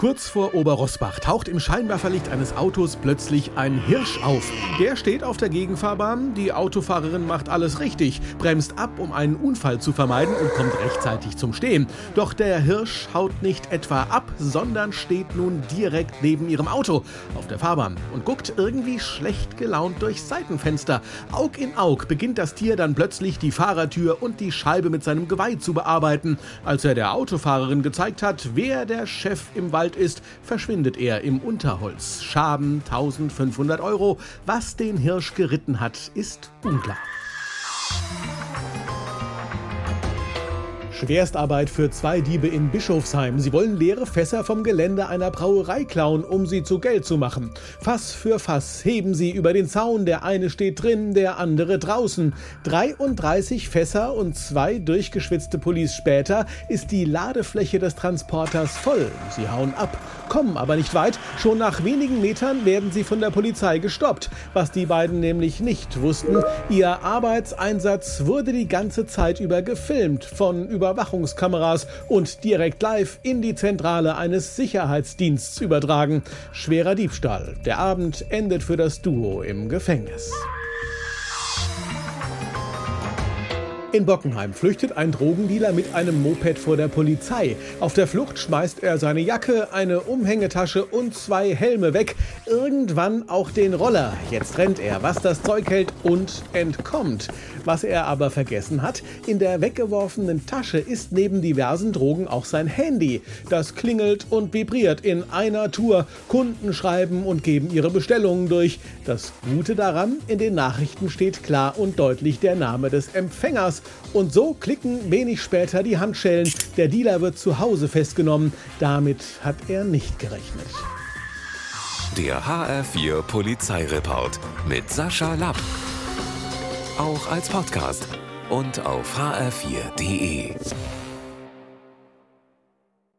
Kurz vor Oberrossbach taucht im Scheinwerferlicht eines Autos plötzlich ein Hirsch auf. Der steht auf der Gegenfahrbahn, die Autofahrerin macht alles richtig, bremst ab, um einen Unfall zu vermeiden und kommt rechtzeitig zum Stehen. Doch der Hirsch haut nicht etwa ab, sondern steht nun direkt neben ihrem Auto auf der Fahrbahn und guckt irgendwie schlecht gelaunt durchs Seitenfenster. Aug in Aug beginnt das Tier dann plötzlich die Fahrertür und die Scheibe mit seinem Geweih zu bearbeiten. Als er der Autofahrerin gezeigt hat, wer der Chef im Wald alt ist, verschwindet er im Unterholz. Schaden 1500 Euro. Was den Hirsch geritten hat, ist unklar. Schwerstarbeit für zwei Diebe in Bischofsheim. Sie wollen leere Fässer vom Gelände einer Brauerei klauen, um sie zu Geld zu machen. Fass für Fass heben sie über den Zaun. Der eine steht drin, der andere draußen. 33 Fässer und zwei durchgeschwitzte Police später ist die Ladefläche des Transporters voll. Sie hauen ab, kommen aber nicht weit. Schon nach wenigen Metern werden sie von der Polizei gestoppt. Was die beiden nämlich nicht wussten, ihr Arbeitseinsatz wurde die ganze Zeit über gefilmt von über Überwachungskameras und direkt live in die Zentrale eines Sicherheitsdienstes übertragen. Schwerer Diebstahl. Der Abend endet für das Duo im Gefängnis. In Bockenheim flüchtet ein Drogendealer mit einem Moped vor der Polizei. Auf der Flucht schmeißt er seine Jacke, eine Umhängetasche und zwei Helme weg. Irgendwann auch den Roller. Jetzt rennt er, was das Zeug hält und entkommt. Was er aber vergessen hat, in der weggeworfenen Tasche ist neben diversen Drogen auch sein Handy. Das klingelt und vibriert in einer Tour. Kunden schreiben und geben ihre Bestellungen durch. Das Gute daran, in den Nachrichten steht klar und deutlich der Name des Empfängers. Und so klicken wenig später die Handschellen. Der Dealer wird zu Hause festgenommen. Damit hat er nicht gerechnet. Der HR4 Polizeireport mit Sascha Lapp. Auch als Podcast und auf hr4.de.